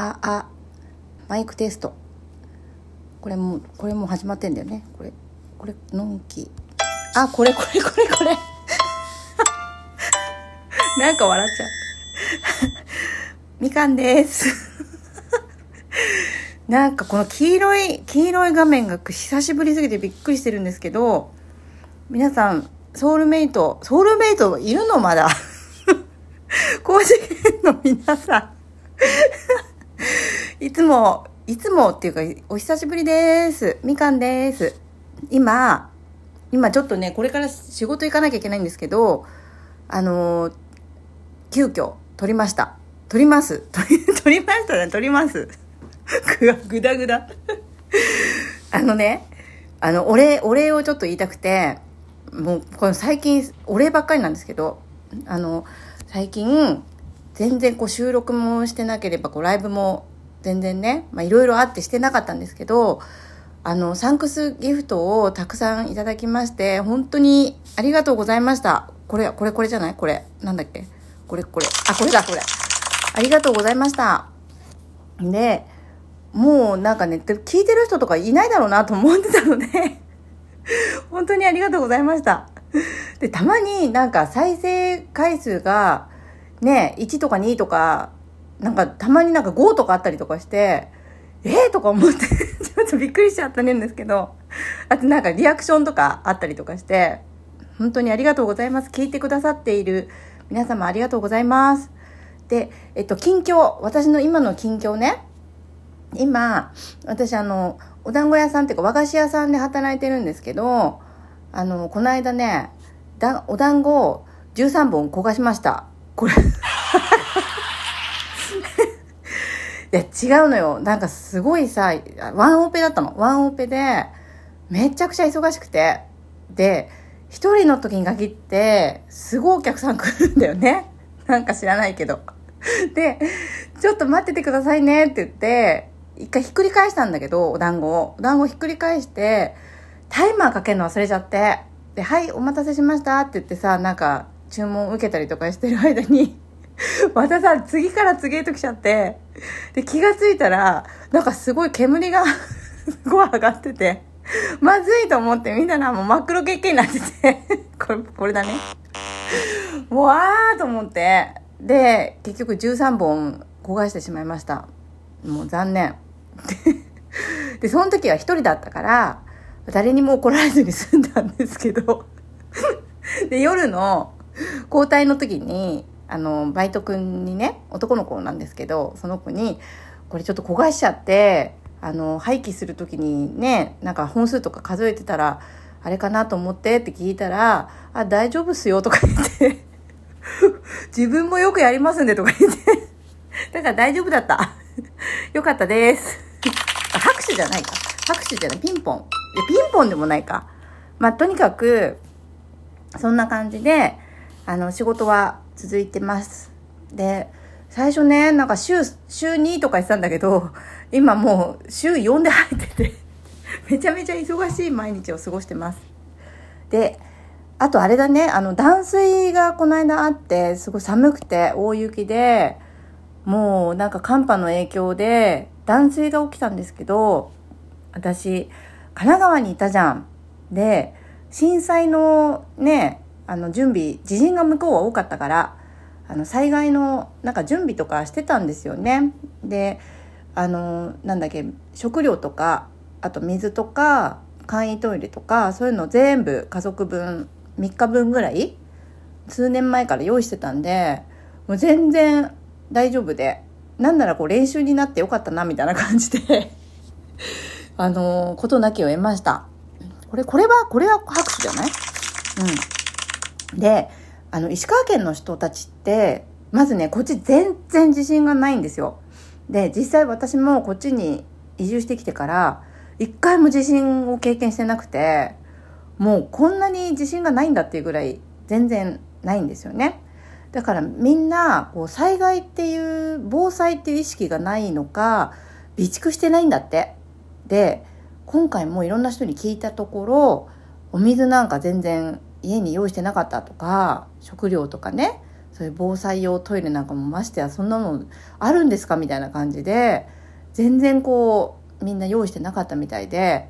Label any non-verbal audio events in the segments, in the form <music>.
ああマイクテスト。これもこれも始まってんだよね。これこれのんき。あこれこれこれこれ。<laughs> なんか笑っちゃう。<laughs> みかんです。<laughs> なんかこの黄色い黄色い画面が久しぶりすぎてびっくりしてるんですけど皆さんソウルメイトソウルメイトいるのまだ。高次元の皆さん。いつも、いつもっていうか、お久しぶりです。みかんです。今、今ちょっとね、これから仕事行かなきゃいけないんですけど、あのー急遽、撮りました。撮ります。撮り、撮りましたね、撮ります。ぐ <laughs> だぐだぐだ。あのね、あの、お礼、お礼をちょっと言いたくて、もう、この最近、お礼ばっかりなんですけど、あの、最近、全然こう収録もしてなければ、こうライブも全然ね、いろいろあってしてなかったんですけど、あの、サンクスギフトをたくさんいただきまして、本当にありがとうございました。これ、これ、これじゃない？これ。なんだっけ？これ、これ。あ、これだ、これ。ありがとうございました。で、もうなんかね、聞いてる人とかいないだろうなと思ってたので、<laughs> 本当にありがとうございました。で、たまになんか再生回数がね、1とか2とか、なんかたまになんか5とかあったりとかして、えー、とか思って、<laughs> ちょっとびっくりしちゃったねんですけど、あとなんかリアクションとかあったりとかして、本当にありがとうございます。聞いてくださっている皆様ありがとうございます。で、えっと、近況、私の今の近況ね、今、私あの、お団子屋さんっていうか和菓子屋さんで働いてるんですけど、あの、この間ね、だお団子を13本焦がしました。これ。いや、違うのよ。なんかすごいさ、ワンオペだったの。ワンオペで、めちゃくちゃ忙しくて。で、一人の時に限って、すごいお客さん来るんだよね。<laughs> なんか知らないけど。で、ちょっと待っててくださいねって言って、一回ひっくり返したんだけど、お団子を。お団子ひっくり返して、タイマーかけるの忘れちゃって。で、はい、お待たせしましたって言ってさ、なんか、注文受けたりとかしてる間に、<laughs> またさ、次から次へと来ちゃって、で、気がついたら、なんかすごい煙が <laughs> すごい上がってて、まずいと思って見たらもう真っ黒血形になってて、<laughs> これ、これだね。もう、あーと思って、で、結局13本焦がしてしまいました。もう残念。で、その時は一人だったから、誰にも怒られずに済んだんですけど、で、夜の交代の時に、あの、バイト君にね、男の子なんですけど、その子に、これちょっと焦がしちゃって、あの、廃棄する時にね、なんか本数とか数えてたら、あれかなと思ってって聞いたら、あ、大丈夫っすよとか言って、<laughs> 自分もよくやりますんでとか言って、だから大丈夫だった。よかったです。拍手じゃないか。拍手じゃない。ピンポン。いや、ピンポンでもないか。まあ、とにかく、そんな感じで、あの、仕事は続いてます。で、最初ね、なんか週、週2とか言ってたんだけど、今もう週4で入ってて、<laughs> めちゃめちゃ忙しい毎日を過ごしてます。で、あとあれだね、あの、断水がこの間あって、すごい寒くて大雪で、もうなんか寒波の影響で断水が起きたんですけど、私、神奈川にいたじゃん。で、震災のね、あの準備、地震が向こうは多かったから、あの災害のなんか準備とかしてたんですよね。で、あの、なんだっけ、食料とか、あと水とか、簡易トイレとか、そういうの全部家族分、3日分ぐらい、数年前から用意してたんで、もう全然大丈夫で、なんならこう練習になってよかったな、みたいな感じで、あの、ことなきを得ました。これ、これは、これは拍手じゃない？うん。で、あの、石川県の人たちって、まずね、こっち全然自信がないんですよ。で、実際私もこっちに移住してきてから、一回も地震を経験してなくて、もうこんなに自信がないんだっていうぐらい全然ないんですよね。だからみんな、こう災害っていう、防災っていう意識がないのか、備蓄してないんだって。で、今回もいろんな人に聞いたところ、お水なんか全然家に用意してなかったとか、食料とかね、そういう防災用トイレなんかもましてやそんなのあるんですかみたいな感じで全然こうみんな用意してなかったみたいで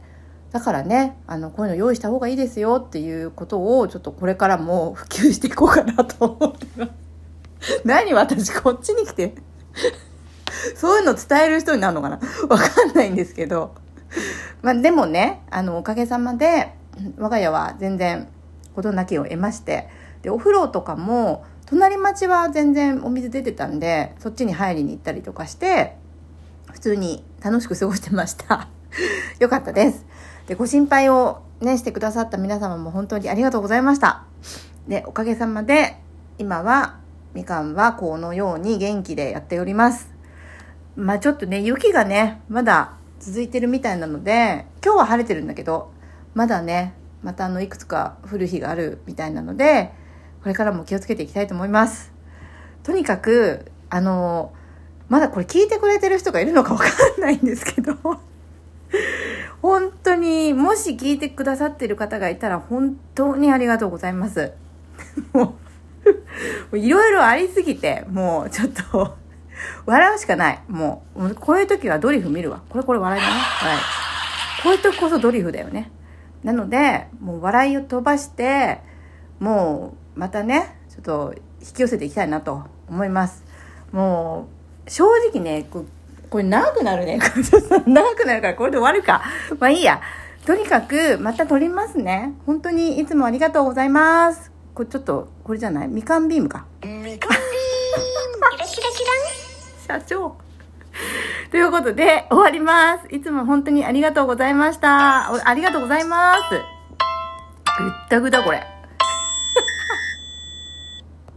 だからねあのこういうの用意した方がいいですよっていうことをちょっとこれからも普及していこうかなと思ってます。何私こっちに来て？そういうの伝える人になるのかな？わかんないんですけど。まあでもねあのおかげさまで我が家は全然事なきを得ましてでお風呂とかも隣町は全然お水出てたんでそっちに入りに行ったりとかして普通に楽しく過ごしてました。<laughs> よかったです。でご心配をねしてくださった皆様も本当にありがとうございました。でおかげさまで今はみかんはこのように元気でやっております。まあちょっとね雪がねまだ続いてるみたいなので今日は晴れてるんだけどまだねまたあのいくつか降る日があるみたいなのでこれからも気をつけていきたいと思います。とにかくあのまだこれ聞いてくれてる人がいるのかわかんないんですけど <laughs> 本当にもし聞いてくださってる方がいたら本当にありがとうございます。<laughs> もういろいろありすぎてもうちょっと笑うしかない。もうこういう時はドリフ見るわ。これこれ笑いだね。笑い。こういう時こそドリフだよね。なのでもう笑いを飛ばしてもうまたねちょっと引き寄せていきたいなと思います。もう正直ねここれ長くなるね。<laughs> 長くなるからこれで終わるか。まあいいや。とにかくまた撮りますね。本当にいつもありがとうございます。これちょっとこれじゃない？みかんビームか。みかんビーム。キラキラキ <laughs> 社長ということで、終わります。いつも本当にありがとうございました。ありがとうございます。ぐったぐだ、これ。